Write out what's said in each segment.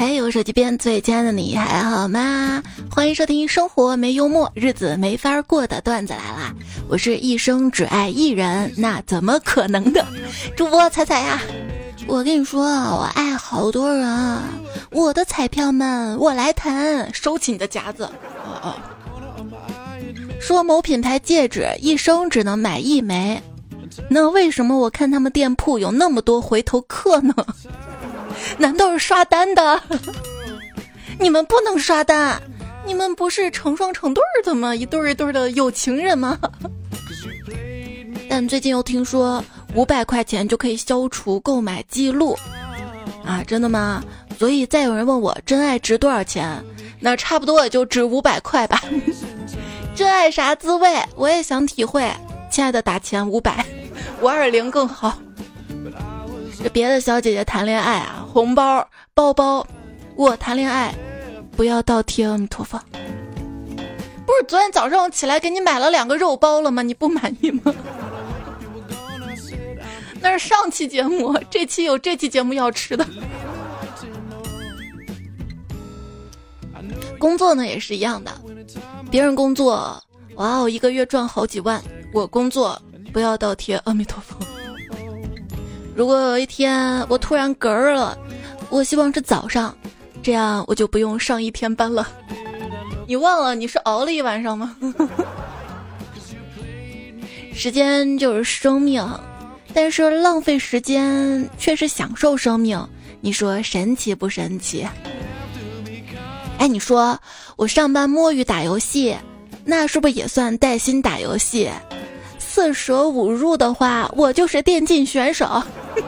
嘿，我手机边最亲爱的你还好吗？欢迎收听《生活没幽默，日子没法过》的段子来啦！我是一生只爱一人，那怎么可能的？主播彩彩呀，我跟你说，我爱好多人，我的彩票们我来谈，收起你的夹子。哦哦，说某品牌戒指一生只能买一枚，那为什么我看他们店铺有那么多回头客呢？难道是刷单的？你们不能刷单，你们不是成双成对的吗？一对一对的有情人吗？但最近又听说五百块钱就可以消除购买记录啊？真的吗？所以再有人问我真爱值多少钱，那差不多也就值五百块吧。真爱啥滋味？我也想体会。亲爱的，打钱五百，五二零更好。这别的小姐姐谈恋爱啊，红包、包包，我谈恋爱，不要倒贴阿弥陀佛。不是昨天早上起来给你买了两个肉包了吗？你不满意吗？那是上期节目，这期有这期节目要吃的。工作呢也是一样的，别人工作，哇哦，一个月赚好几万，我工作不要倒贴阿弥陀佛。如果有一天我突然嗝儿了，我希望是早上，这样我就不用上一天班了。你忘了你是熬了一晚上吗？时间就是生命，但是浪费时间却是享受生命。你说神奇不神奇？哎，你说我上班摸鱼打游戏，那是不是也算带薪打游戏？四舍五入的话，我就是电竞选手。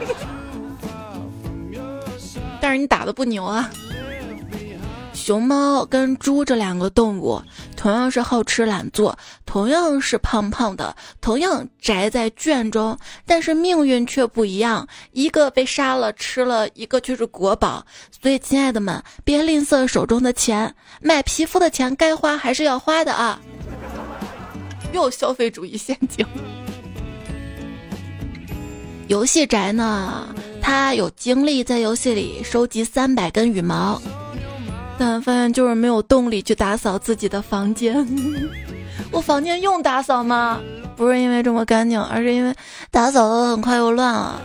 但是你打的不牛啊！熊猫跟猪这两个动物，同样是好吃懒做，同样是胖胖的，同样宅在圈中，但是命运却不一样。一个被杀了吃了，一个却是国宝。所以，亲爱的们，别吝啬手中的钱，买皮肤的钱该花还是要花的啊！又消费主义陷阱。游戏宅呢，他有精力在游戏里收集三百根羽毛，但发现就是没有动力去打扫自己的房间。我房间用打扫吗？不是因为这么干净，而是因为打扫的很快又乱了。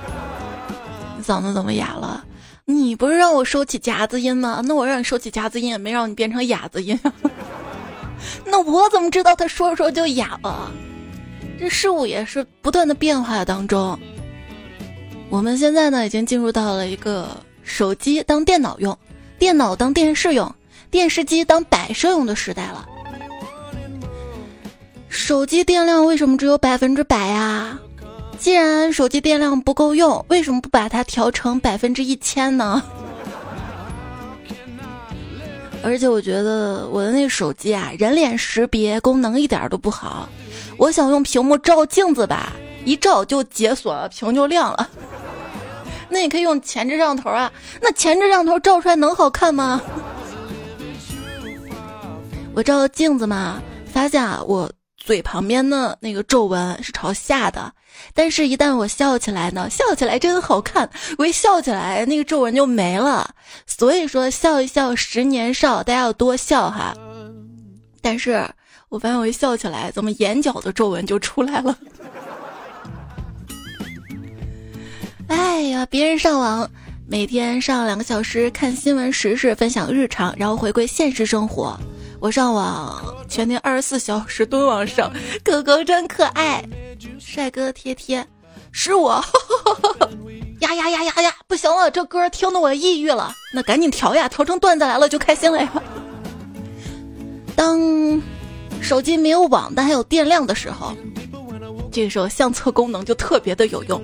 你嗓子怎么哑了？你不是让我收起夹子音吗？那我让你收起夹子音，也没让你变成哑子音。那我怎么知道他说说就哑了？这事物也是不断的变化当中。我们现在呢，已经进入到了一个手机当电脑用，电脑当电视用，电视机当摆设用的时代了。手机电量为什么只有百分之百呀？既然手机电量不够用，为什么不把它调成百分之一千呢？而且我觉得我的那手机啊，人脸识别功能一点都不好。我想用屏幕照镜子吧，一照就解锁了，屏就亮了。那你可以用前置摄像头啊，那前置摄像头照出来能好看吗？我照镜子嘛，发现啊，我嘴旁边的那个皱纹是朝下的。但是，一旦我笑起来呢，笑起来真好看。我一笑起来，那个皱纹就没了。所以说，笑一笑十年少，大家要多笑哈。但是我发现，我一笑起来，怎么眼角的皱纹就出来了？哎呀，别人上网每天上两个小时看新闻时事，分享日常，然后回归现实生活。我上网全天二十四小时蹲网上，狗狗真可爱。帅哥贴贴，是我呀呀呀呀呀！不行了，这歌听得我抑郁了。那赶紧调呀，调成段子来了就开心了呀。当手机没有网但还有电量的时候。这个时候相册功能就特别的有用。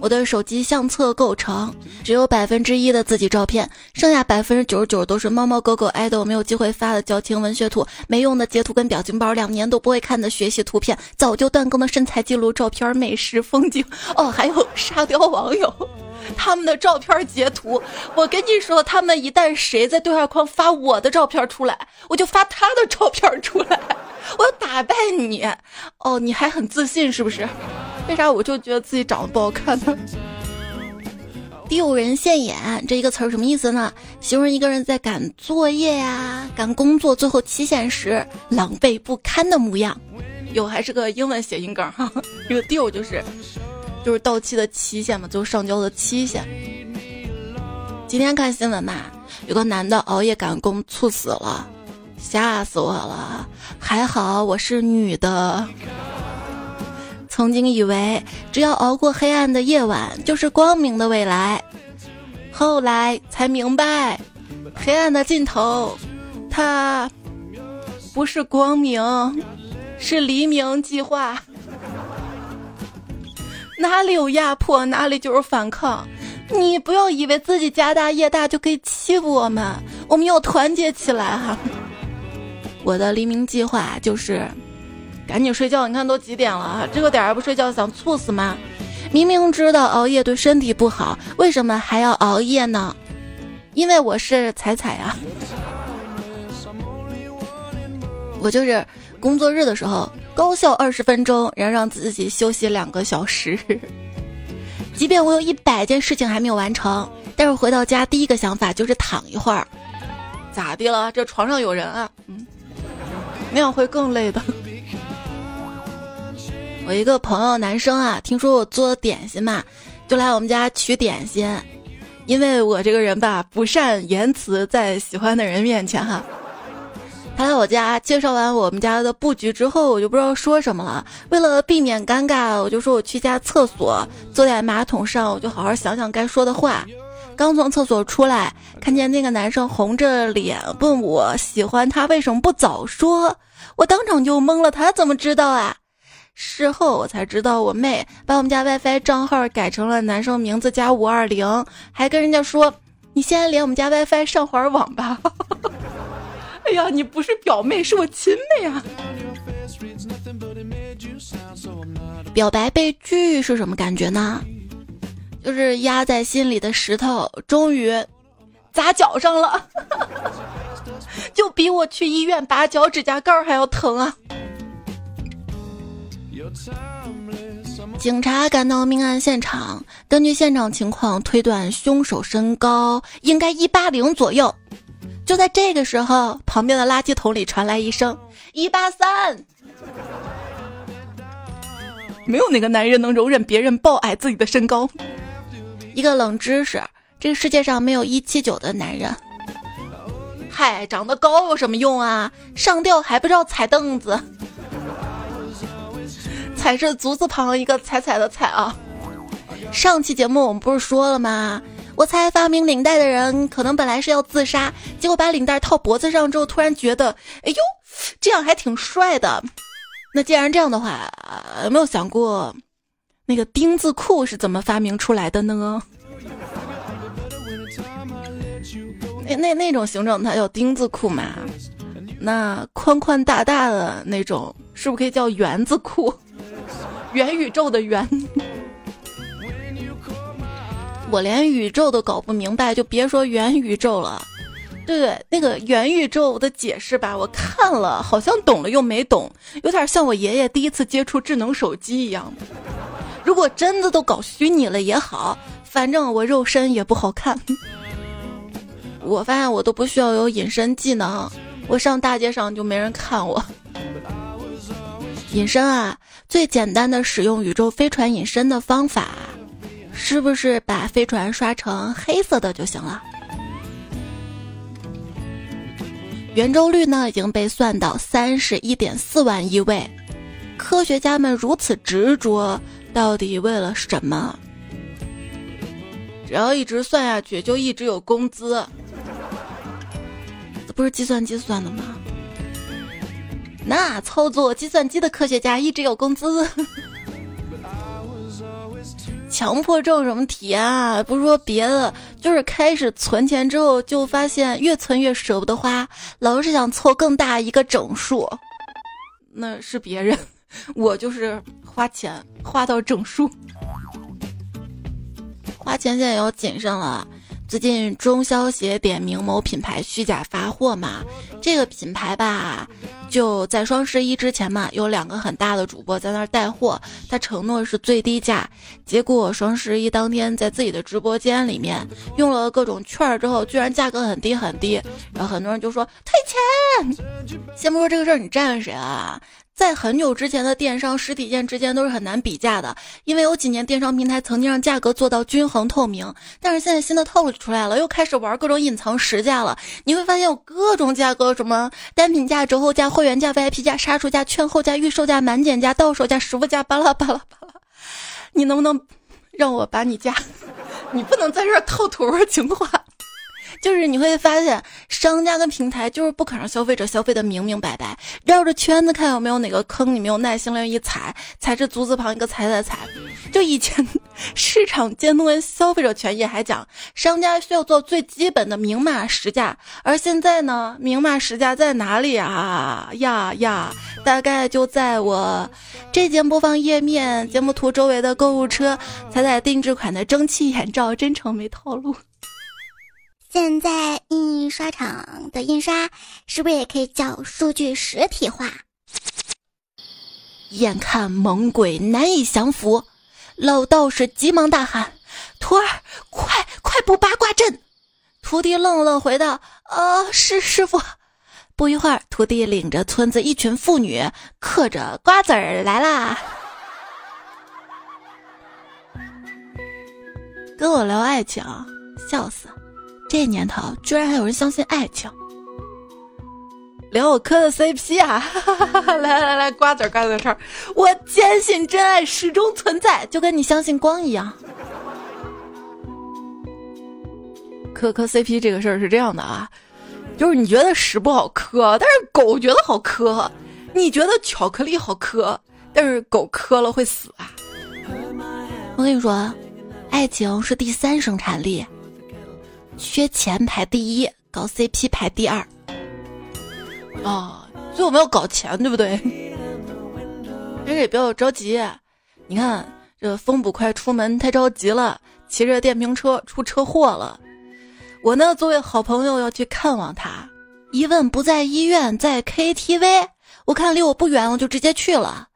我的手机相册构成只有百分之一的自己照片，剩下百分之九十九都是猫猫狗狗、爱豆没有机会发的矫情文学图、没用的截图跟表情包、两年都不会看的学习图片、早就断更的身材记录照片、美食风景。哦，还有沙雕网友他们的照片截图。我跟你说，他们一旦谁在对话框发我的照片出来，我就发他的照片出来。我要打败你哦！你还很自信是不是？为啥我就觉得自己长得不好看呢？丢人现眼这一个词儿什么意思呢？形容一个人在赶作业呀、赶工作最后期限时狼狈不堪的模样。有还是个英文谐音梗哈，这个丢就是就是到期的期限嘛，就上交的期限。今天看新闻嘛，有个男的熬夜赶工猝死了，吓死我了。还好我是女的。曾经以为只要熬过黑暗的夜晚，就是光明的未来，后来才明白，黑暗的尽头，它不是光明，是黎明计划。哪里有压迫，哪里就是反抗。你不要以为自己家大业大就可以欺负我们，我们要团结起来哈。我的黎明计划就是。赶紧睡觉！你看都几点了？这个点还不睡觉，想猝死吗？明明知道熬夜对身体不好，为什么还要熬夜呢？因为我是彩彩啊！我就是工作日的时候高效二十分钟，然后让自己休息两个小时。即便我有一百件事情还没有完成，但是回到家第一个想法就是躺一会儿。咋的了？这床上有人啊？嗯，那样会更累的。我一个朋友，男生啊，听说我做点心嘛，就来我们家取点心。因为我这个人吧，不善言辞，在喜欢的人面前哈。他来我家介绍完我们家的布局之后，我就不知道说什么了。为了避免尴尬，我就说我去家厕所，坐在马桶上，我就好好想想该说的话。刚从厕所出来，看见那个男生红着脸问我喜欢他为什么不早说，我当场就懵了。他怎么知道啊？事后我才知道，我妹把我们家 WiFi 账号改成了男生名字加五二零，还跟人家说：“你先连我们家 WiFi 上会儿网吧。”哎呀，你不是表妹，是我亲妹啊！表白被拒是什么感觉呢？就是压在心里的石头终于砸脚上了，就比我去医院拔脚指甲盖还要疼啊！警察赶到命案现场，根据现场情况推断，凶手身高应该一八零左右。就在这个时候，旁边的垃圾桶里传来一声“一八三”。没有哪个男人能容忍别人抱矮自己的身高。一个冷知识：这个世界上没有一七九的男人。嗨，长得高有什么用啊？上吊还不知道踩凳子。踩是足字旁一个彩彩的彩啊！上期节目我们不是说了吗？我猜发明领带的人可能本来是要自杀，结果把领带套脖子上之后，突然觉得，哎呦，这样还挺帅的。那既然这样的话，有没有想过，那个丁字裤是怎么发明出来的呢？那那那种形状它叫丁字裤嘛？那宽宽大大的那种，是不是可以叫圆字裤？元宇宙的元，我连宇宙都搞不明白，就别说元宇宙了。对对，那个元宇宙的解释吧，我看了，好像懂了又没懂，有点像我爷爷第一次接触智能手机一样。如果真的都搞虚拟了也好，反正我肉身也不好看。我发现我都不需要有隐身技能，我上大街上就没人看我。隐身啊！最简单的使用宇宙飞船隐身的方法，是不是把飞船刷成黑色的就行了？圆周率呢已经被算到三十一点四万亿位，科学家们如此执着，到底为了什么？只要一直算下去，就一直有工资。这不是计算机算的吗？那操作计算机的科学家一直有工资。强迫症什么体验啊？不是说别的，就是开始存钱之后，就发现越存越舍不得花，老是想凑更大一个整数。那是别人，我就是花钱花到整数。花钱现在也要谨慎了。最近中消协点名某品牌虚假发货嘛，这个品牌吧。就在双十一之前嘛，有两个很大的主播在那儿带货，他承诺是最低价，结果双十一当天在自己的直播间里面用了各种券儿之后，居然价格很低很低，然后很多人就说退钱。先不说这个事儿，你站谁啊？在很久之前的电商实体店之间都是很难比价的，因为有几年电商平台曾经让价格做到均衡透明，但是现在新的套路出来了，又开始玩各种隐藏实价了。你会发现有各种价格，什么单品价、折后价、会员价、VIP 价、杀出价、券后价、预售价、满减价、到手价、实物价，巴拉巴拉巴拉。你能不能让我把你价？你不能在这套图情话。就是你会发现，商家跟平台就是不肯让消费者消费的明明白白，绕着圈子看有没有哪个坑，你没有耐心了一踩，踩是足字旁一个踩踩踩。就以前 市场监督跟消费者权益还讲，商家需要做最基本的明码实价，而现在呢，明码实价在哪里啊？呀呀，大概就在我这节播放页面节目图周围的购物车，彩彩定制款的蒸汽眼罩，真诚没套路。现在印刷厂的印刷是不是也可以叫数据实体化？眼看猛鬼难以降服，老道士急忙大喊：“徒儿，快快布八卦阵！”徒弟愣愣回道：“呃，是师傅。”不一会儿，徒弟领着村子一群妇女，嗑着瓜子儿来啦。跟我聊爱情，笑死！这年头居然还有人相信爱情，聊我磕的 CP 啊！来 来来，瓜子瓜子儿，我坚信真爱始终存在，就跟你相信光一样。磕磕 CP 这个事儿是这样的啊，就是你觉得屎不好磕，但是狗觉得好磕；你觉得巧克力好磕，但是狗磕了会死啊！我跟你说，爱情是第三生产力。缺钱排第一，搞 CP 排第二。啊，所以我们要搞钱，对不对？但是也不要着急。你看，这风捕快出门太着急了，骑着电瓶车出车祸了。我呢，作为好朋友要去看望他，一问不在医院，在 KTV。我看离我不远，我就直接去了。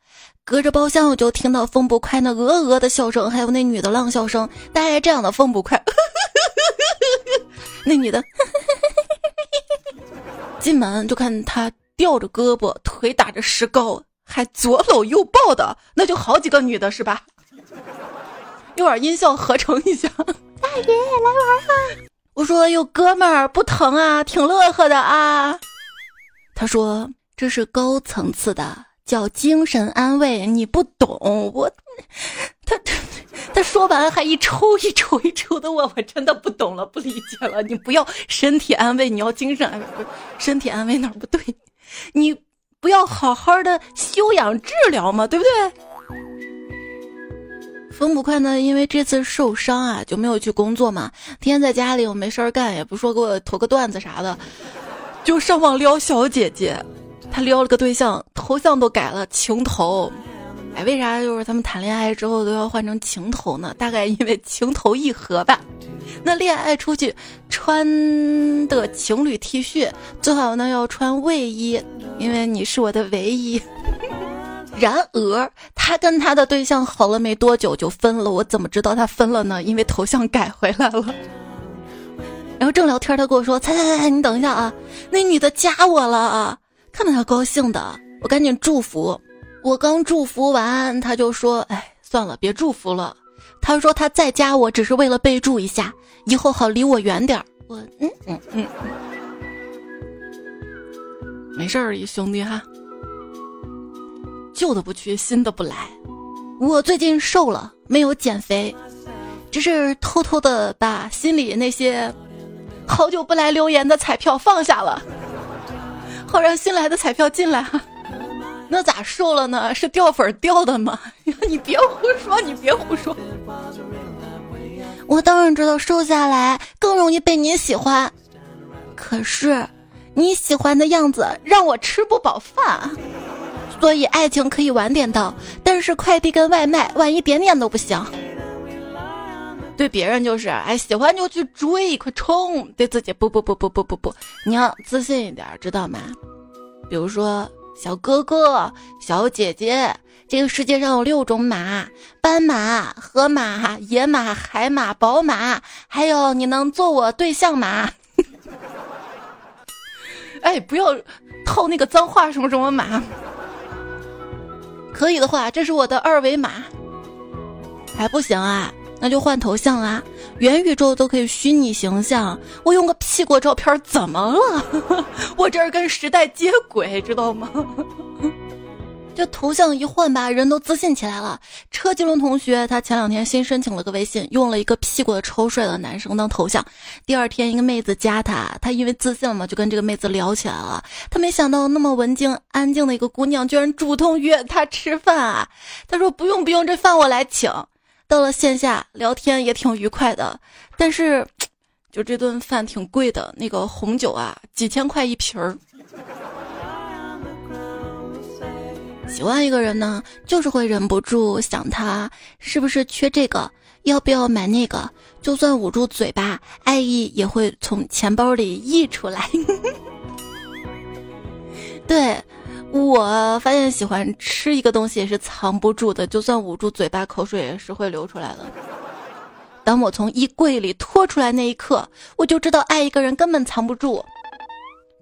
隔着包厢，我就听到风捕快那鹅鹅的笑声，还有那女的浪笑声，大概这样的风捕快。那女的 进门就看他吊着胳膊，腿打着石膏，还左搂右抱的，那就好几个女的是吧？一会儿音效合成一下。大爷来玩啊！我说哟，哥们儿不疼啊，挺乐呵的啊。他说这是高层次的，叫精神安慰，你不懂我。他他说完还一抽一抽一抽的我，我真的不懂了，不理解了。你不要身体安慰，你要精神安慰。不是身体安慰哪不对？你不要好好的修养治疗吗？对不对？风不快呢，因为这次受伤啊，就没有去工作嘛。天天在家里，我没事儿干，也不说给我投个段子啥的，就上网撩小姐姐。他撩了个对象，头像都改了，情头。哎，为啥就是他们谈恋爱之后都要换成情头呢？大概因为情投意合吧。那恋爱出去穿的情侣 T 恤，最好呢要穿卫衣，因为你是我的唯一。然而，他跟他的对象好了没多久就分了，我怎么知道他分了呢？因为头像改回来了。然后正聊天，他跟我说：“猜猜猜，你等一下啊，那女的加我了啊！”看到他高兴的，我赶紧祝福。我刚祝福完，他就说：“哎，算了，别祝福了。”他说他再加我只是为了备注一下，以后好离我远点儿。我嗯嗯嗯，没事儿，兄弟哈，旧的不去，新的不来。我最近瘦了，没有减肥，只是偷偷的把心里那些好久不来留言的彩票放下了，好让新来的彩票进来哈。那咋瘦了呢？是掉粉掉的吗？你别胡说，你别胡说。我当然知道瘦下来更容易被你喜欢，可是你喜欢的样子让我吃不饱饭。所以爱情可以晚点到，但是快递跟外卖晚一点点都不行。对别人就是哎喜欢就去追，快冲！对自己不不不不不不不，你要自信一点，知道吗？比如说。小哥哥、小姐姐，这个世界上有六种马：斑马、河马、野马、海马、宝马，还有你能做我对象吗？哎，不要套那个脏话，什么什么马。可以的话，这是我的二维码。还不行啊？那就换头像啊！元宇宙都可以虚拟形象，我用个屁股照片怎么了？我这儿跟时代接轨，知道吗？这头像一换吧，人都自信起来了。车金龙同学他前两天新申请了个微信，用了一个屁股的超帅的男生当头像。第二天一个妹子加他，他因为自信了嘛，就跟这个妹子聊起来了。他没想到那么文静安静的一个姑娘，居然主动约他吃饭啊！他说不用不用，这饭我来请。到了线下聊天也挺愉快的，但是，就这顿饭挺贵的，那个红酒啊，几千块一瓶儿。喜欢一个人呢，就是会忍不住想他是不是缺这个，要不要买那个，就算捂住嘴巴，爱意也会从钱包里溢出来。对。我发现喜欢吃一个东西也是藏不住的，就算捂住嘴巴，口水也是会流出来的。当我从衣柜里拖出来那一刻，我就知道爱一个人根本藏不住。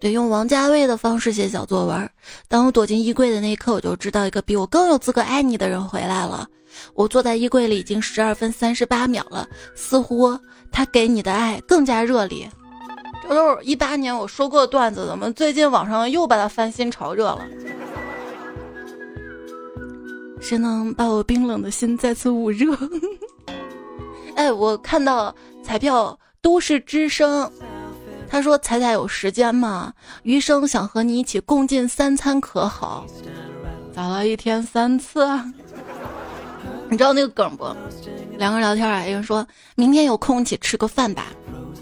得用王家卫的方式写小作文。当我躲进衣柜的那一刻，我就知道一个比我更有资格爱你的人回来了。我坐在衣柜里已经十二分三十八秒了，似乎他给你的爱更加热烈。这都是一八年我说过的段子，怎么最近网上又把它翻新炒热了？谁能把我冰冷的心再次捂热？哎，我看到彩票都市之声，他说彩彩有时间吗？余生想和你一起共进三餐，可好？咋了？一天三次？你知道那个梗不？两个人聊天啊，一人说明天有空一起吃个饭吧。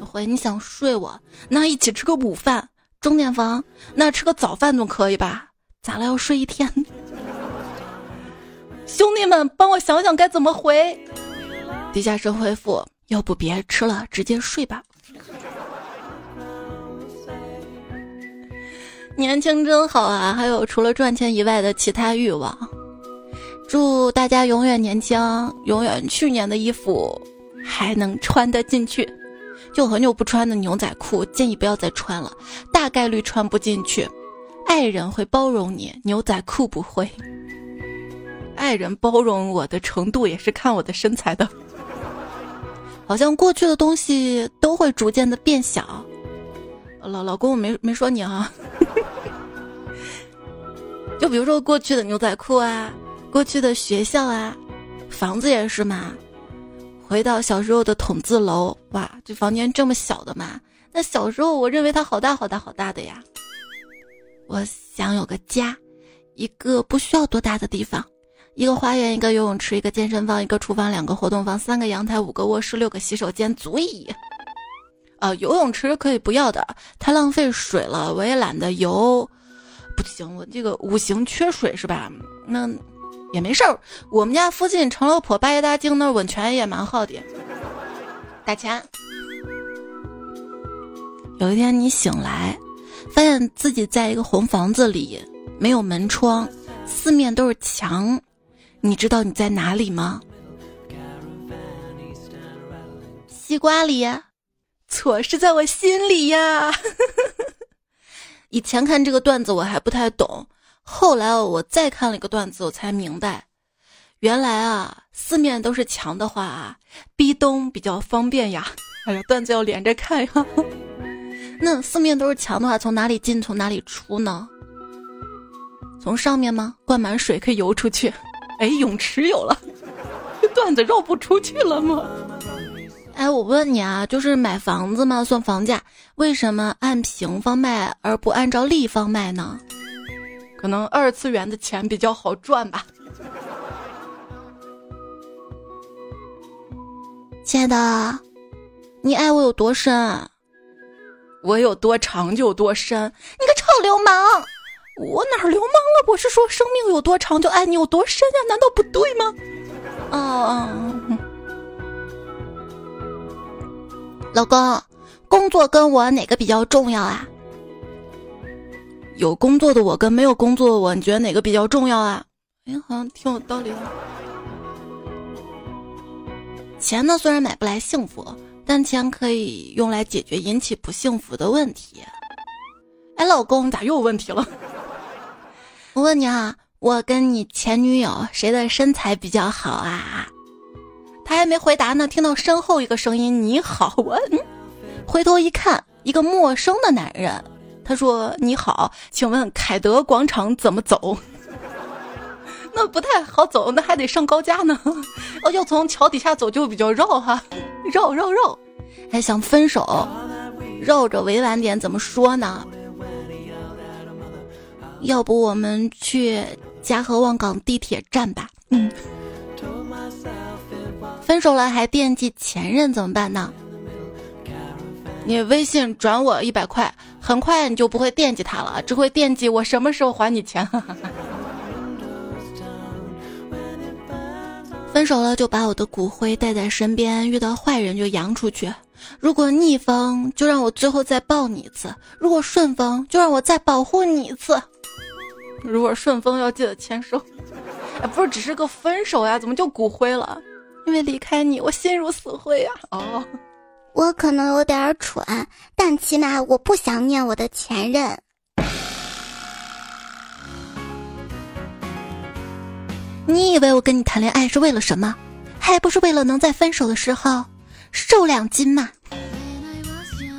回你想睡我，那一起吃个午饭。钟点房，那吃个早饭总可以吧？咋了？要睡一天？兄弟们，帮我想想该怎么回。地下室回复，要不别吃了，直接睡吧。年轻真好啊！还有除了赚钱以外的其他欲望。祝大家永远年轻，永远去年的衣服还能穿得进去。就很久不穿的牛仔裤，建议不要再穿了，大概率穿不进去。爱人会包容你，牛仔裤不会。爱人包容我的程度也是看我的身材的。好像过去的东西都会逐渐的变小。老老公，我没没说你啊。就比如说过去的牛仔裤啊，过去的学校啊，房子也是嘛。回到小时候的筒子楼，哇，这房间这么小的嘛？那小时候我认为它好大好大好大的呀。我想有个家，一个不需要多大的地方，一个花园，一个游泳池，一个健身房，一个厨房，两个活动房，三个阳台，五个卧室，六个洗手间，足矣。啊，游泳池可以不要的，太浪费水了，我也懒得游。不行，我这个五行缺水是吧？那。也没事儿，我们家附近长乐坡八爷大境那温泉也蛮好的。打钱。有一天你醒来，发现自己在一个红房子里，没有门窗，四面都是墙，你知道你在哪里吗？西瓜里？错，是在我心里呀。以前看这个段子我还不太懂。后来我再看了一个段子，我才明白，原来啊，四面都是墙的话啊，逼咚比较方便呀。哎呀，段子要连着看呀。那四面都是墙的话，从哪里进，从哪里出呢？从上面吗？灌满水可以游出去。哎，泳池有了，这段子绕不出去了吗？哎，我问你啊，就是买房子嘛，算房价，为什么按平方卖而不按照立方卖呢？可能二次元的钱比较好赚吧。亲爱的，你爱我有多深，我有多长就有多深。你个臭流氓！我哪儿流氓了？我是说生命有多长就爱你有多深呀？难道不对吗？嗯，老公，工作跟我哪个比较重要啊？有工作的我跟没有工作的我，你觉得哪个比较重要啊？哎，好像挺有道理的。钱呢，虽然买不来幸福，但钱可以用来解决引起不幸福的问题。哎，老公，你咋又有问题了？我问你啊，我跟你前女友谁的身材比较好啊？他还没回答呢，听到身后一个声音：“你好。”我回头一看，一个陌生的男人。他说：“你好，请问凯德广场怎么走？” 那不太好走，那还得上高架呢。哦，要从桥底下走就比较绕哈，绕绕绕。还想分手，绕着委婉点怎么说呢？要不我们去嘉禾望岗地铁站吧。嗯。分手了还惦记前任怎么办呢？你微信转我一百块，很快你就不会惦记他了，只会惦记我什么时候还你钱。分手了就把我的骨灰带在身边，遇到坏人就扬出去。如果逆风，就让我最后再抱你一次；如果顺风，就让我再保护你一次。如果顺风要记得签收。哎，不是，只是个分手呀，怎么就骨灰了？因为离开你，我心如死灰呀。哦，我可能有点蠢，但起码我不想念我的前任。你以为我跟你谈恋爱是为了什么？还不是为了能在分手的时候瘦两斤吗？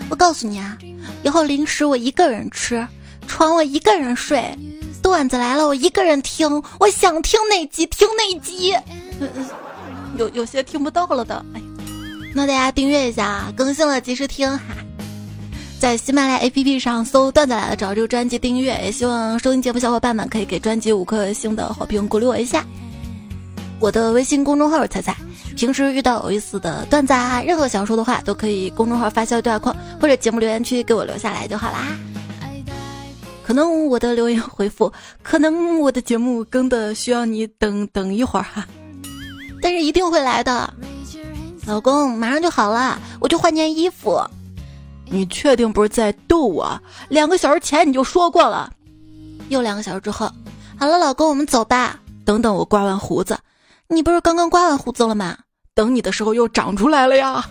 我告诉你啊，以后零食我一个人吃，床我一个人睡，段子来了我一个人听，我想听哪集听哪集。有有些听不到了的，哎，那大家订阅一下啊，更新了及时听哈。在喜马拉雅 APP 上搜“段子来了”，找这个专辑订阅。也希望收听节目小伙伴们可以给专辑五颗星的好评，鼓励我一下。我的微信公众号是彩彩，平时遇到有意思的段子啊，任何想说的话都可以公众号发消息对话框或者节目留言区给我留下来就好啦。可能我的留言回复，可能我的节目更的需要你等等一会儿哈，但是一定会来的。老公，马上就好了，我就换件衣服。你确定不是在逗我？两个小时前你就说过了。又两个小时之后，好了，老公，我们走吧。等等，我刮完胡子。你不是刚刚刮完胡子了吗？等你的时候又长出来了呀。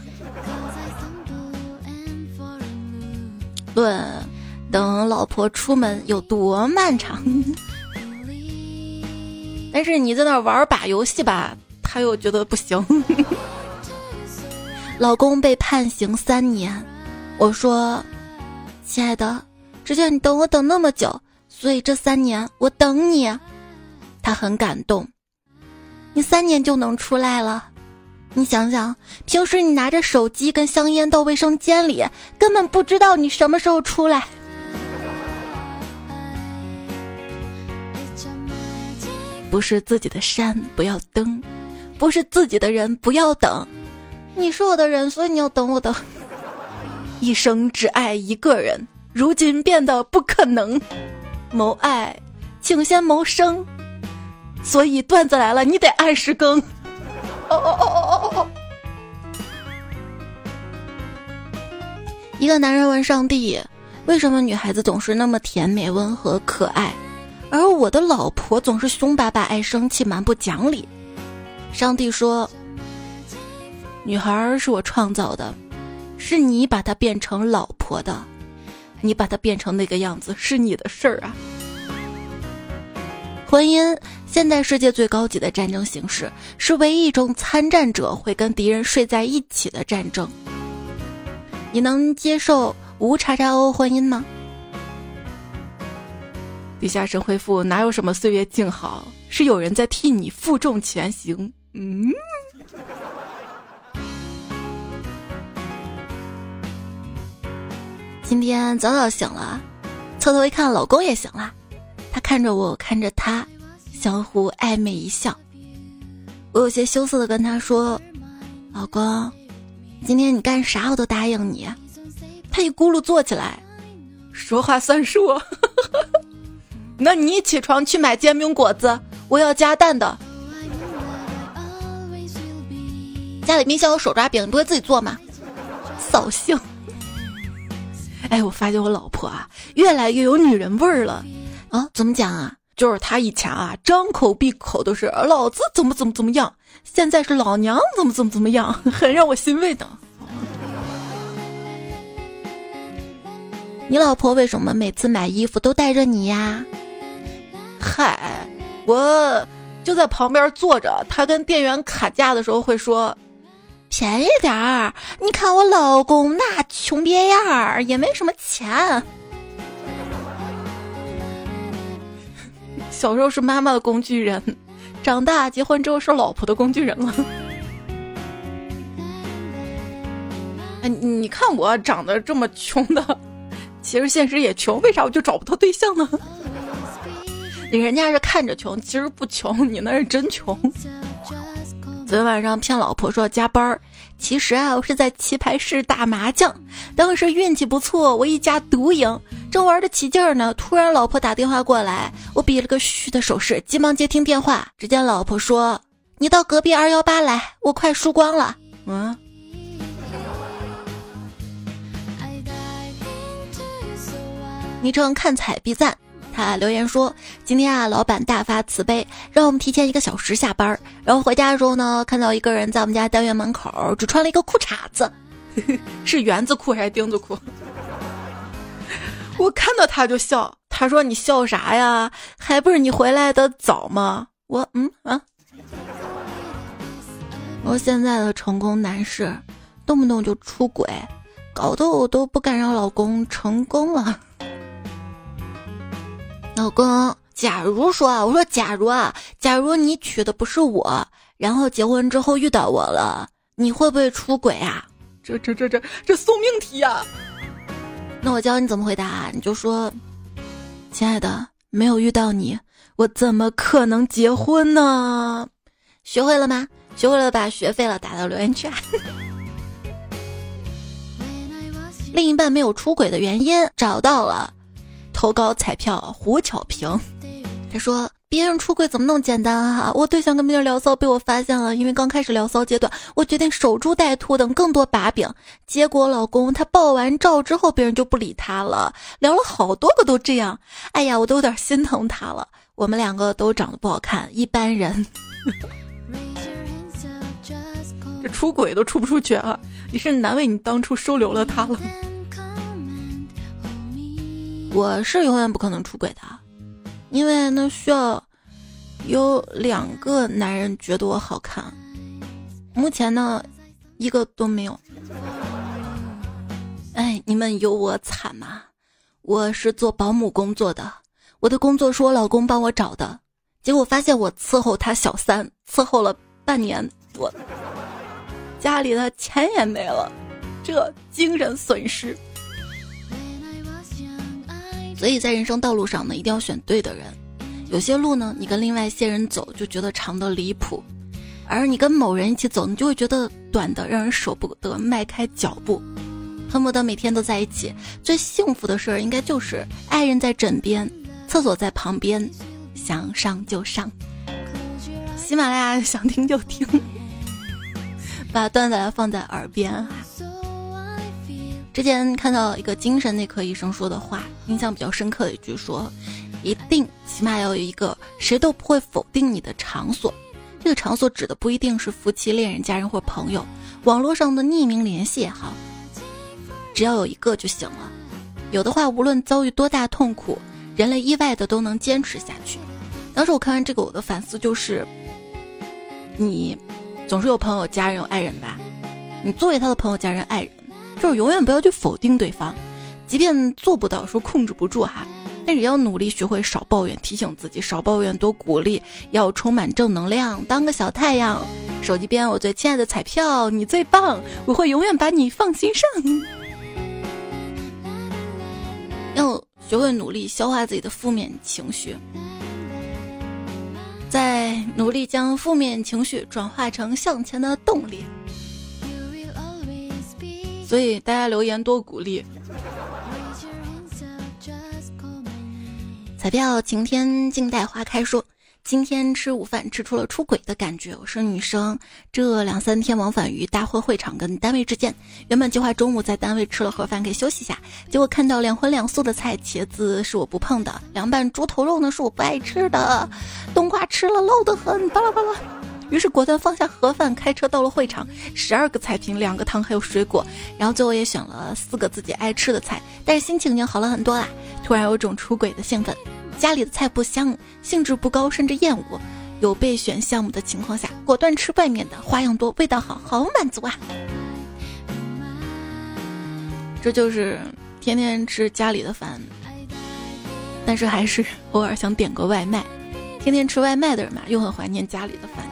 论等老婆出门有多漫长。但是你在那玩把游戏吧，他又觉得不行。老公被判刑三年。我说：“亲爱的，之前你等我等那么久，所以这三年我等你。”他很感动。你三年就能出来了？你想想，平时你拿着手机跟香烟到卫生间里，根本不知道你什么时候出来。不是自己的山不要登，不是自己的人不要等。你是我的人，所以你要等我的。一生只爱一个人，如今变得不可能。谋爱，请先谋生。所以段子来了，你得按时更。哦哦哦哦哦哦！一个男人问上帝：“为什么女孩子总是那么甜美、温和、可爱，而我的老婆总是凶巴巴、爱生气、蛮不讲理？”上帝说：“女孩是我创造的。”是你把她变成老婆的，你把她变成那个样子是你的事儿啊。婚姻，现代世界最高级的战争形式，是唯一一种参战者会跟敌人睡在一起的战争。你能接受无叉叉 O 婚姻吗？地下神回复：哪有什么岁月静好，是有人在替你负重前行。嗯。今天早早醒了，侧头一看，老公也醒了。他看着我，看着他，相互暧昧一笑。我有些羞涩的跟他说：“老公，今天你干啥我都答应你。”他一咕噜坐起来，说话算数。那你起床去买煎饼果子，我要加蛋的。家里冰箱有手抓饼，你不会自己做吗？扫兴。哎，我发现我老婆啊，越来越有女人味儿了。啊，怎么讲啊？就是她以前啊，张口闭口都是老子怎么怎么怎么样，现在是老娘怎么怎么怎么样，很让我欣慰的。你老婆为什么每次买衣服都带着你呀？嗨，我就在旁边坐着，她跟店员砍价的时候会说。便宜点儿，你看我老公那穷别样儿，也没什么钱。小时候是妈妈的工具人，长大结婚之后是老婆的工具人了。哎，你看我长得这么穷的，其实现实也穷，为啥我就找不到对象呢？你人家是看着穷，其实不穷，你那是真穷。昨天晚上骗老婆说要加班儿，其实啊，我是在棋牌室打麻将。当时运气不错，我一家独赢，正玩得起劲儿呢。突然老婆打电话过来，我比了个嘘的手势，急忙接听电话。只见老婆说：“你到隔壁二幺八来，我快输光了。”嗯。昵称看彩必赞。他留言说：“今天啊，老板大发慈悲，让我们提前一个小时下班。然后回家的时候呢，看到一个人在我们家单元门口只穿了一个裤衩子，是圆子裤还是钉子裤？我看到他就笑。他说：‘你笑啥呀？还不是你回来的早吗？’我嗯啊。我现在的成功男士，动不动就出轨，搞得我都不敢让老公成功了。”老公，假如说啊，我说假如啊，假如你娶的不是我，然后结婚之后遇到我了，你会不会出轨啊？这这这这这送命题呀！那我教你怎么回答，你就说，亲爱的，没有遇到你，我怎么可能结婚呢？学会了吗？学会了，把学费了打到留言区。另一半没有出轨的原因找到了。投稿彩票胡巧平，他说别人出轨怎么那么简单啊？我对象跟别人聊骚被我发现了，因为刚开始聊骚阶段，我决定守株待兔等更多把柄。结果老公他爆完照之后，别人就不理他了，聊了好多个都这样。哎呀，我都有点心疼他了。我们两个都长得不好看，一般人，这出轨都出不出去啊！你是难为你当初收留了他了。我是永远不可能出轨的，因为那需要有两个男人觉得我好看，目前呢一个都没有。哎，你们有我惨吗？我是做保姆工作的，我的工作是我老公帮我找的，结果发现我伺候他小三，伺候了半年，我家里的钱也没了，这精神损失。所以在人生道路上呢，一定要选对的人。有些路呢，你跟另外一些人走就觉得长的离谱，而你跟某人一起走，你就会觉得短的让人舍不得迈开脚步，恨不得每天都在一起。最幸福的事儿应该就是爱人在枕边，厕所在旁边，想上就上。喜马拉雅想听就听，把段子放在耳边。之前看到一个精神内科医生说的话，印象比较深刻的一句说：“一定起码要有一个谁都不会否定你的场所。这个场所指的不一定是夫妻、恋人、家人或朋友，网络上的匿名联系也好，只要有一个就行了。有的话，无论遭遇多大痛苦，人类意外的都能坚持下去。当时我看完这个，我的反思就是：你总是有朋友、家人、有爱人吧？你作为他的朋友、家人、爱人。”就是永远不要去否定对方，即便做不到说控制不住哈，但也要努力学会少抱怨，提醒自己少抱怨，多鼓励，要充满正能量，当个小太阳。手机边我最亲爱的彩票，你最棒，我会永远把你放心上。要学会努力消化自己的负面情绪，再努力将负面情绪转化成向前的动力。所以大家留言多鼓励。彩票晴天静待花开说，今天吃午饭吃出了出轨的感觉。我是女生，这两三天往返于大会会场跟单位之间。原本计划中午在单位吃了盒饭可以休息一下，结果看到两荤两素的菜，茄子是我不碰的，凉拌猪头肉呢是我不爱吃的，冬瓜吃了漏得很，巴拉巴拉。于是果断放下盒饭，开车到了会场。十二个菜品，两个汤还有水果，然后最后也选了四个自己爱吃的菜，但是心情已经好了很多啦。突然有种出轨的兴奋。家里的菜不香，兴致不高，甚至厌恶。有备选项目的情况下，果断吃外面的，花样多，味道好，好满足啊！这就是天天吃家里的饭，但是还是偶尔想点个外卖。天天吃外卖的人嘛，又很怀念家里的饭。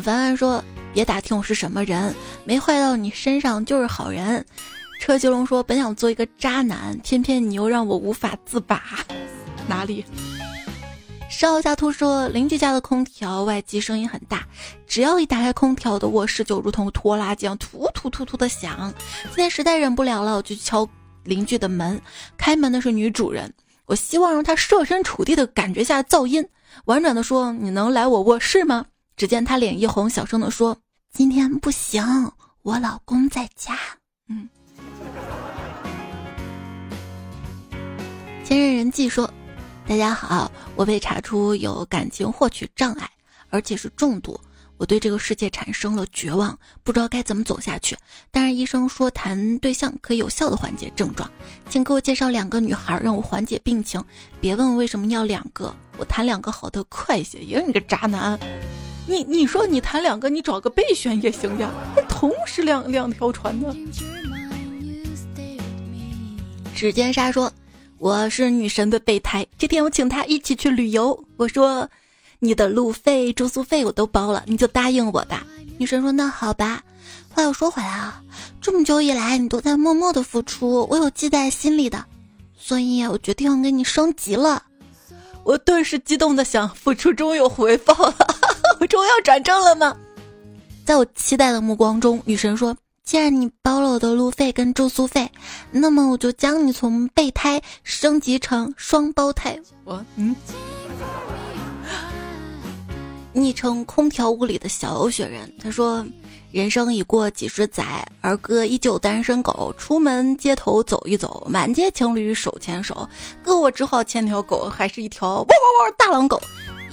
凡凡说：“别打听我是什么人，没坏到你身上就是好人。”车吉龙说：“本想做一个渣男，偏偏你又让我无法自拔。”哪里？少下图说邻居家的空调外机声音很大，只要一打开空调的卧室，就如同拖拉机一样突突突突的响。今天实在忍不了了，我就敲邻居的门。开门的是女主人，我希望让她设身处地的感觉下噪音，婉转的说：“你能来我卧室吗？”只见他脸一红，小声的说：“今天不行，我老公在家。”嗯。前任人记说。大家好，我被查出有感情获取障碍，而且是重度。我对这个世界产生了绝望，不知道该怎么走下去。但是医生说谈对象可以有效的缓解症状，请给我介绍两个女孩让我缓解病情。别问为什么要两个，我谈两个好的快些。也是你个渣男，你你说你谈两个，你找个备选也行呀，同时两两条船呢。指尖沙说。我是女神的备胎。这天我请她一起去旅游，我说：“你的路费、住宿费我都包了，你就答应我吧。”女神说：“那好吧。”话又说回来啊，这么久以来你都在默默的付出，我有记在心里的，所以我决定要给你升级了。我顿时激动的想：付出终有回报了，我终要转正了吗？在我期待的目光中，女神说。既然你包了我的路费跟住宿费，那么我就将你从备胎升级成双胞胎。我嗯，昵称空调屋里的小雪人，他说：人生已过几十载，儿歌依旧单身狗。出门街头走一走，满街情侣手牵手，哥我只好牵条狗，还是一条汪汪汪大狼狗。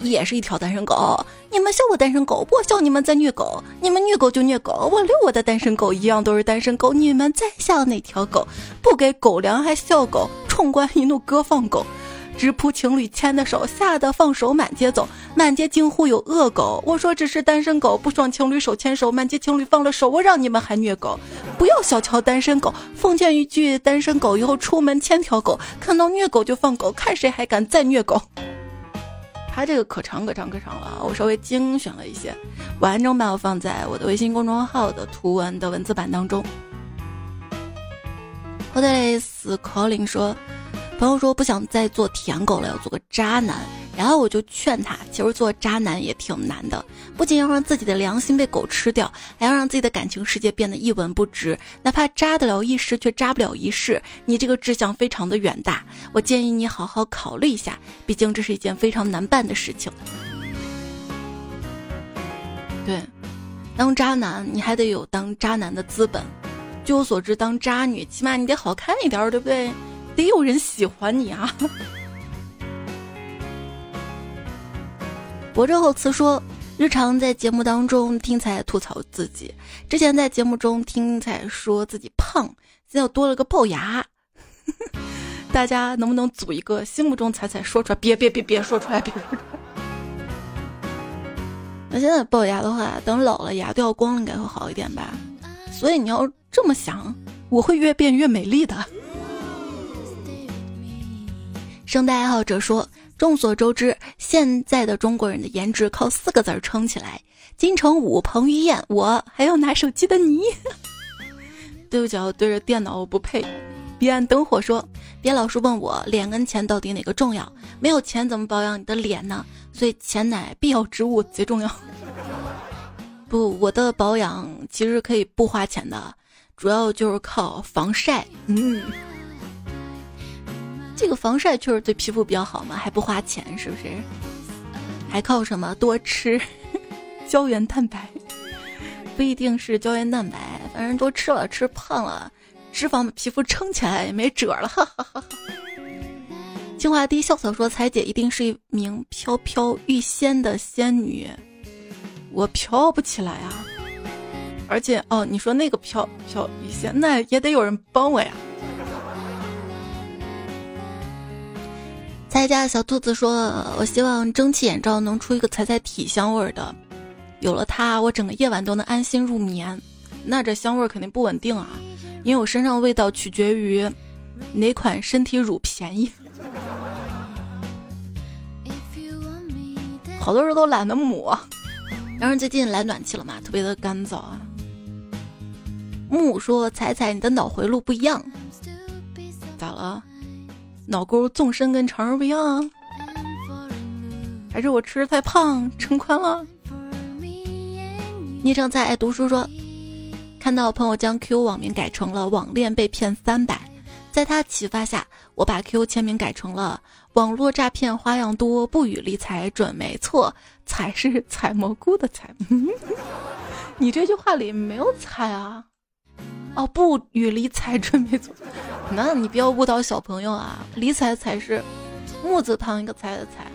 也是一条单身狗，你们笑我单身狗，我笑你们在虐狗，你们虐狗就虐狗，我遛我的单身狗一样都是单身狗，你们在笑哪条狗？不给狗粮还笑狗，冲冠一怒哥放狗，直扑情侣牵的手，吓得放手满街走，满街惊呼有恶狗。我说只是单身狗，不爽情侣手牵手，满街情侣放了手，我让你们还虐狗，不要小瞧单身狗。奉劝一句，单身狗以后出门牵条狗，看到虐狗就放狗，看谁还敢再虐狗。它这个可长可长可长了，我稍微精选了一些，完整版我放在我的微信公众号的图文的文字版当中。我得死 calling 说，朋友说不想再做舔狗了，要做个渣男。然后我就劝他，其实做渣男也挺难的，不仅要让自己的良心被狗吃掉，还要让自己的感情世界变得一文不值。哪怕渣得了一时，却渣不了一世，你这个志向非常的远大。我建议你好好考虑一下，毕竟这是一件非常难办的事情。对，当渣男你还得有当渣男的资本。据我所知，当渣女起码你得好看一点，对不对？得有人喜欢你啊。博正后词说：“日常在节目当中听彩吐槽自己，之前在节目中听彩说自己胖，现在又多了个龅牙。大家能不能组一个心目中彩彩说出来？别别别别说出来，别说出来。那现在龅牙的话，等老了牙掉光了，应该会好一点吧？所以你要这么想，我会越变越美丽的。”声带爱好者说。众所周知，现在的中国人的颜值靠四个字儿撑起来：金城武、彭于晏，我还有拿手机的你。对不起，我对着电脑我不配。彼岸灯火说：“别老是问我脸跟钱到底哪个重要，没有钱怎么保养你的脸呢？所以钱乃必要之物，贼重要。不，我的保养其实可以不花钱的，主要就是靠防晒。嗯。”这个防晒确实对皮肤比较好嘛，还不花钱，是不是？还靠什么？多吃 胶原蛋白，不一定是胶原蛋白，反正多吃了，吃胖了，脂肪皮肤撑起来也没褶了。哈哈哈哈清华第一校草说：“彩姐一定是一名飘飘欲仙的仙女，我飘不起来啊！而且哦，你说那个飘飘欲仙，那也得有人帮我呀。”彩家小兔子说：“我希望蒸汽眼罩能出一个彩彩体香味的，有了它，我整个夜晚都能安心入眠。那这香味肯定不稳定啊，因为我身上味道取决于哪款身体乳便宜。” 好多人都懒得抹，然后最近来暖气了嘛，特别的干燥啊。木说：“彩彩，你的脑回路不一样，咋了？脑沟纵深跟常人不一样？还是我吃的太胖，撑宽了？”昵称在爱读书说：“看到朋友将 Q 网名改成了网恋被骗三百，在他启发下，我把 Q 签名改成了。”网络诈骗花样多，不予理睬准没错。采是采蘑菇的采，你这句话里没有采啊？哦，不与理睬准没错。那你不要误导小朋友啊！理睬才是木字旁一个财的财。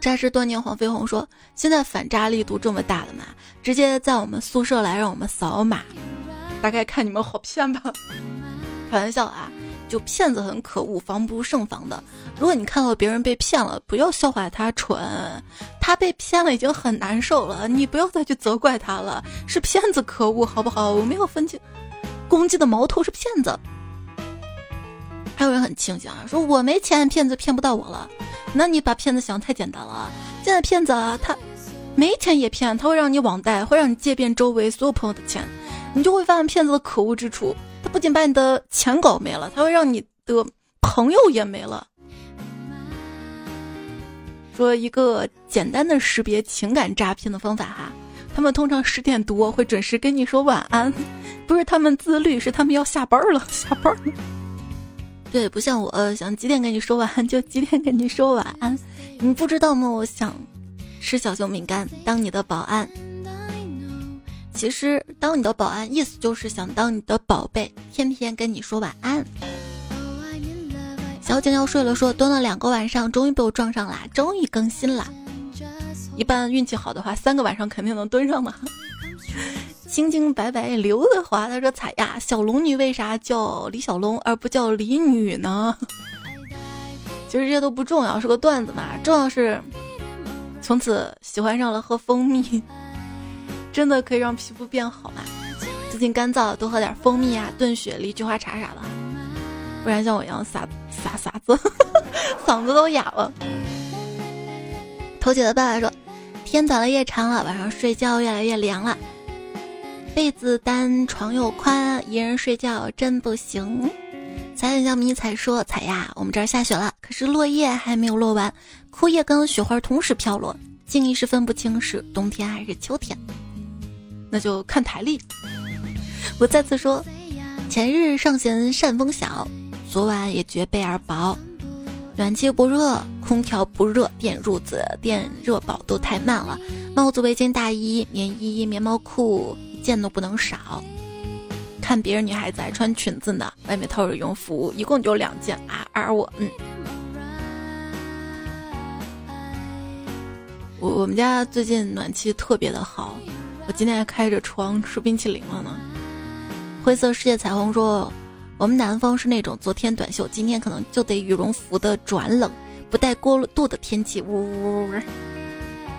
诈尸多年黄飞鸿说：“现在反诈力度这么大了吗，直接在我们宿舍来让我们扫码，大概看你们好骗吧？开玩笑啊！”就骗子很可恶，防不胜防的。如果你看到别人被骗了，不要笑话他蠢，他被骗了已经很难受了，你不要再去责怪他了，是骗子可恶，好不好？我没有分清，攻击的矛头是骗子。还有人很庆幸啊，说我没钱，骗子骗不到我了。那你把骗子想太简单了。现在骗子啊，他没钱也骗，他会让你网贷，会让你借遍周围所有朋友的钱，你就会发现骗子的可恶之处。他不仅把你的钱搞没了，他会让你的朋友也没了。说一个简单的识别情感诈骗的方法哈，他们通常十点多会准时跟你说晚安，不是他们自律，是他们要下班了，下班了。对，不像我想几点跟你说晚安就几点跟你说晚安，你不知道吗？我想吃小熊饼干当你的保安。其实，当你的保安，意思就是想当你的宝贝，天天跟你说晚安。小景要睡了，说蹲了两个晚上，终于被我撞上啦，终于更新了。一般运气好的话，三个晚上肯定能蹲上嘛。清清白白刘德华他说：“彩呀，小龙女为啥叫李小龙而不叫李女呢？”其实这些都不重要，是个段子嘛。重要是从此喜欢上了喝蜂蜜。真的可以让皮肤变好吗？最近干燥，多喝点蜂蜜啊，炖雪梨、菊花茶啥的，不然像我一样撒撒撒子，嗓子都哑了。头姐的爸爸说：“天短了夜长了，晚上睡觉越来越凉了，被子单，床又宽，一人睡觉真不行。”彩彩像迷彩说：“彩呀，我们这儿下雪了，可是落叶还没有落完，枯叶跟雪花同时飘落，竟一时分不清是冬天还是秋天。”那就看台历。我再次说，前日上弦扇风小，昨晚也觉被儿薄。暖气不热，空调不热，电褥子、电热宝都太慢了。帽子、围巾、大衣、棉衣、棉毛裤一件都不能少。看别人女孩子还穿裙子呢，外面套着羽绒服，一共就两件啊。而我，嗯，我我们家最近暖气特别的好。我今天还开着窗吃冰淇淋了呢。灰色世界彩虹说：“我们南方是那种昨天短袖，今天可能就得羽绒服的转冷，不带过度的天气。”呜呜呜！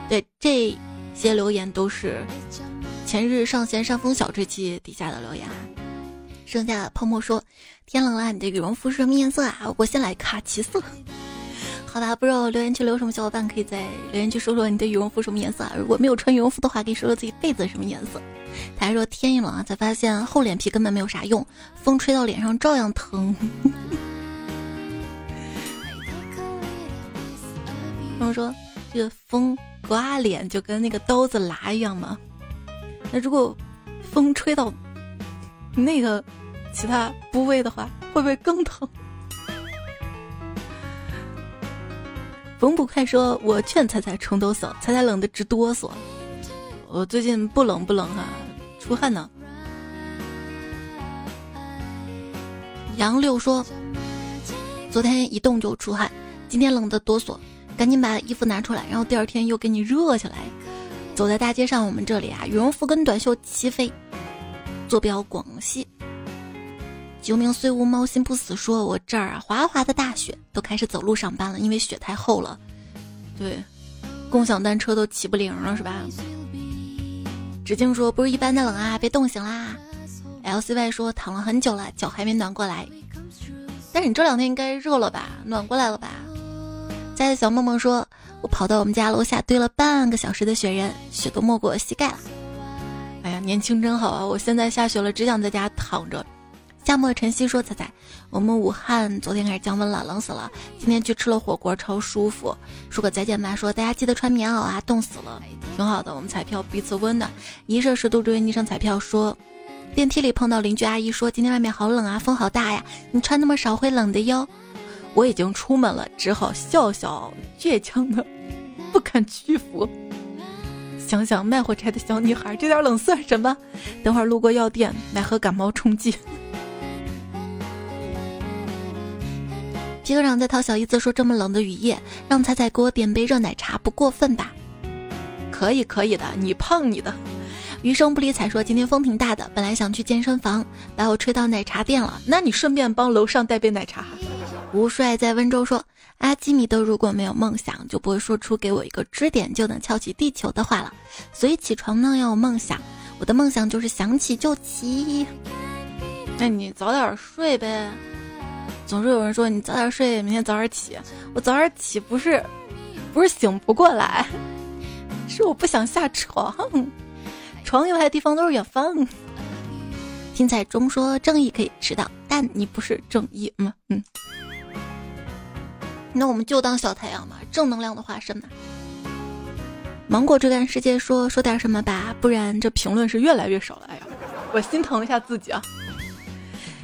对，这些留言都是前日上弦上风小这期底下的留言。剩下泡沫说：“天冷了，你的羽绒服是什么颜色啊？我先来卡其色。”好吧，不知道留言区留什么小伙伴可以在留言区说说你的羽绒服什么颜色啊？如果没有穿羽绒服的话，可以说说自己被子什么颜色。他还说天一冷啊，才发现厚脸皮根本没有啥用，风吹到脸上照样疼。他们说这个风刮脸就跟那个刀子剌一样吗？那如果风吹到那个其他部位的话，会不会更疼？风不快说：“我劝彩彩冲抖擞，彩彩冷的直哆嗦。我最近不冷不冷啊，出汗呢。”杨六说：“昨天一动就出汗，今天冷的哆嗦，赶紧把衣服拿出来，然后第二天又给你热起来。走在大街上，我们这里啊，羽绒服跟短袖齐飞。坐标广西。九命虽无猫心不死，说我这儿啊，哗哗的大雪，都开始走路上班了，因为雪太厚了。对，共享单车都骑不灵了，是吧？直径说不是一般的冷啊，被冻醒啦。L C Y 说躺了很久了，脚还没暖过来。但是你这两天应该热了吧？暖过来了吧？家的小梦梦说，我跑到我们家楼下堆了半个小时的雪人，雪都没过膝盖了。哎呀，年轻真好啊！我现在下雪了，只想在家躺着。夏末晨曦说：“彩彩，我们武汉昨天开始降温了，冷死了。今天去吃了火锅，超舒服。说个再见吧。说大家记得穿棉袄啊，冻死了，挺好的。我们彩票彼此温暖。一摄氏度追昵称彩票说。”电梯里碰到邻居阿姨说：“今天外面好冷啊，风好大呀，你穿那么少会冷的哟。”我已经出门了，只好笑笑，倔强的不肯屈服。想想卖火柴的小女孩，这点冷算什么？等会儿路过药店买盒感冒冲剂。皮革厂在掏小姨子说：“这么冷的雨夜，让彩彩给我点杯热奶茶，不过分吧？”可以，可以的，你胖你的。余生不理睬说：“今天风挺大的，本来想去健身房，把我吹到奶茶店了。那你顺便帮楼上带杯奶茶。”吴帅在温州说：“阿基米德如果没有梦想，就不会说出给我一个支点就能翘起地球的话了。所以起床呢要有梦想，我的梦想就是想起就起。那你早点睡呗。总是有人说你早点睡，明天早点起。我早点起不是，不是醒不过来，是我不想下床。”床以外的地方都是远方。听彩中说正义可以迟到，但你不是正义吗？嗯，那我们就当小太阳吧，正能量的化身嘛。芒果追赶世界说说点什么吧，不然这评论是越来越少了。哎呀，我心疼一下自己啊。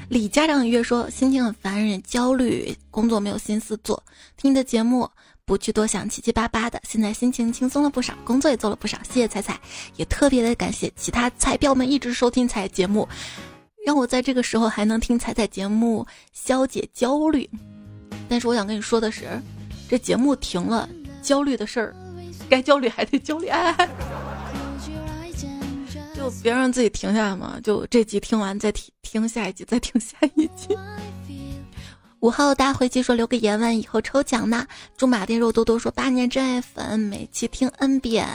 李家长约说心情很烦人，焦虑，工作没有心思做，听你的节目。不去多想七七八八的，现在心情轻松了不少，工作也做了不少。谢谢彩彩，也特别的感谢其他彩票们一直收听彩节目，让我在这个时候还能听彩彩节目 消解焦虑。但是我想跟你说的是，这节目停了，焦虑的事儿，该焦虑还得焦虑。别让自己停下来嘛，就这集听完再听听下一集，再听下一集。五号大回击说留个言，完以后抽奖呢。祝马丁肉多多说八年真爱粉，每期听 n 遍。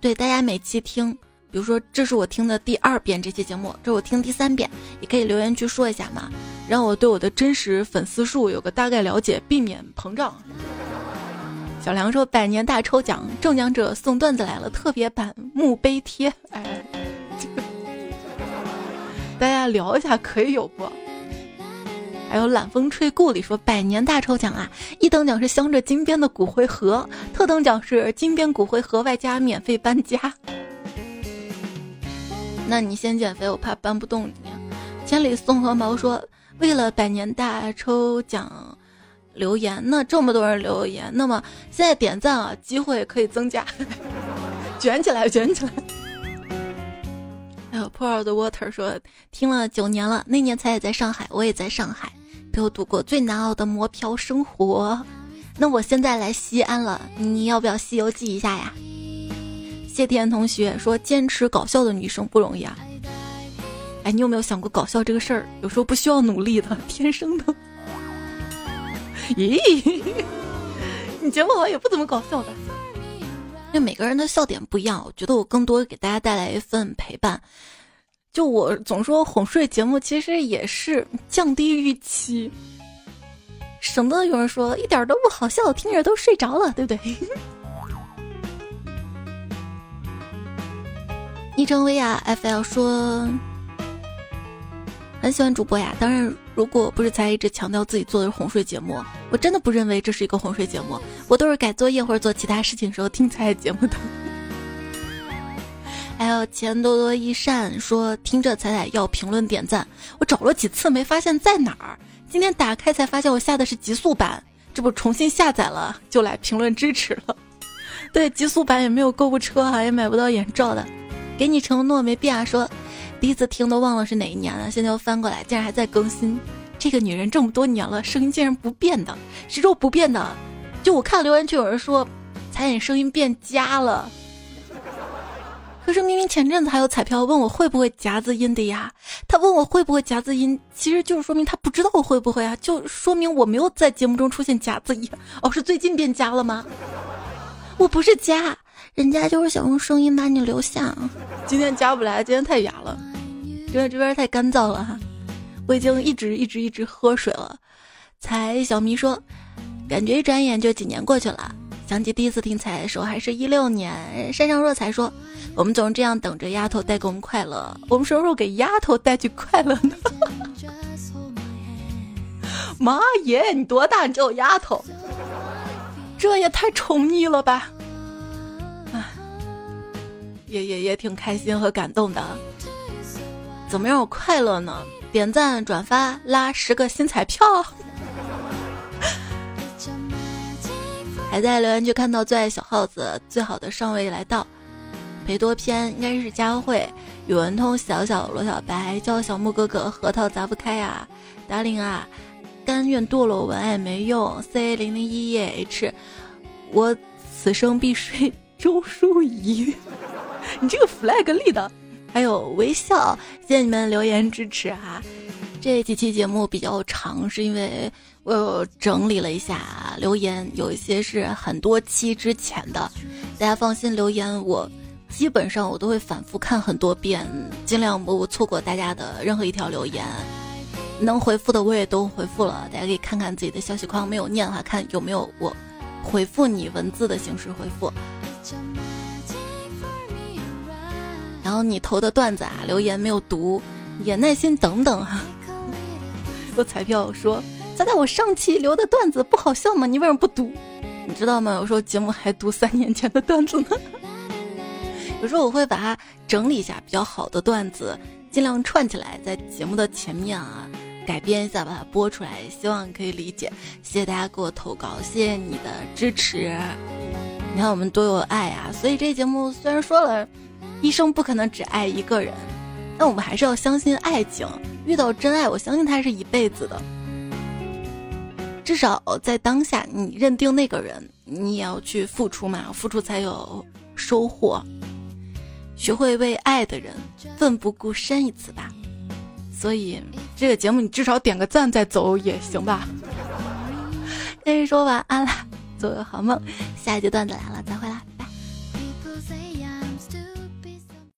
对大家每期听，比如说这是我听的第二遍这期节目，这我听第三遍，也可以留言区说一下嘛，让我对我的真实粉丝数有个大概了解，避免膨胀。小梁说百年大抽奖，中奖者送段子来了，特别版墓碑贴。哎，大家聊一下可以有不？还有懒风吹故里说百年大抽奖啊！一等奖是镶着金边的骨灰盒，特等奖是金边骨灰盒外加免费搬家。那你先减肥，我怕搬不动你。千里送鹅毛说为了百年大抽奖留言，那这么多人留言，那么现在点赞啊，机会可以增加，卷起来，卷起来。还有 Pour the Water 说听了九年了，那年才也在上海，我也在上海。陪我度过最难熬的磨漂生活，那我现在来西安了，你要不要《西游记》一下呀？谢天同学说：“坚持搞笑的女生不容易啊。”哎，你有没有想过搞笑这个事儿，有时候不需要努力的，天生的。咦，你节目好像也不怎么搞笑的，因为每个人的笑点不一样，我觉得我更多给大家带来一份陪伴。就我总说哄睡节目，其实也是降低预期，省得有人说一点都不好笑，听着都睡着了，对不对？昵称薇娅 FL 说很喜欢主播呀，当然，如果不是才一直强调自己做的是哄睡节目，我真的不认为这是一个哄睡节目，我都是改作业或者做其他事情时候听才节目的。还有钱多多益善说听着彩彩要评论点赞，我找了几次没发现在哪儿。今天打开才发现我下的是极速版，这不重新下载了就来评论支持了。对，极速版也没有购物车哈，也买不到眼罩的。给你承诺没变啊？说第一次听都忘了是哪一年了，现在又翻过来，竟然还在更新。这个女人这么多年了，声音竟然不变的，谁说不变的？就我看留言区有人说，彩影声音变夹了。可是明明前阵子还有彩票问我会不会夹子音的呀，他问我会不会夹子音，其实就是说明他不知道我会不会啊，就说明我没有在节目中出现夹子音。哦，是最近变夹了吗？我不是夹，人家就是想用声音把你留下。今天夹不来，今天太哑了，因为这边太干燥了哈。我已经一直一直一直喝水了。才小咪说，感觉一转眼就几年过去了。想起第一次听彩的时候，还是一六年。山上若才说，我们总是这样等着丫头带给我们快乐，我们什么时候给丫头带去快乐呢？妈耶，你多大？你叫我丫头？这也太宠溺了吧！唉，也也也挺开心和感动的。怎么让我快乐呢？点赞、转发、拉十个新彩票。还在留言区看到最爱小耗子，最好的上位来到。裴多篇应该是佳慧，宇文通、小小罗小白叫小木哥哥，核桃砸不开呀，达令啊。甘愿堕落，文爱没用。C 零零一 H，我此生必睡周淑怡。你这个 flag 立的，还有微笑，谢谢你们留言支持哈。这几期节目比较长，是因为我整理了一下留言，有一些是很多期之前的，大家放心，留言我基本上我都会反复看很多遍，尽量不错过大家的任何一条留言。能回复的我也都回复了，大家可以看看自己的消息框，没有念的话，看有没有我回复你文字的形式回复。然后你投的段子啊，留言没有读，也耐心等等哈。有彩票说，咱在我上期留的段子不好笑吗？你为什么不读？你知道吗？有时候节目还读三年前的段子呢。有时候我会把它整理一下比较好的段子，尽量串起来在节目的前面啊。改编一下，把它播出来，希望可以理解。谢谢大家给我投稿，谢谢你的支持。你看我们多有爱啊！所以这节目虽然说了，一生不可能只爱一个人，但我们还是要相信爱情。遇到真爱，我相信他是一辈子的。至少在当下，你认定那个人，你也要去付出嘛，付出才有收获。学会为爱的人奋不顾身一次吧。所以这个节目你至少点个赞再走也行吧。跟你说晚安了，做个好梦。下一节段子来了，再回来。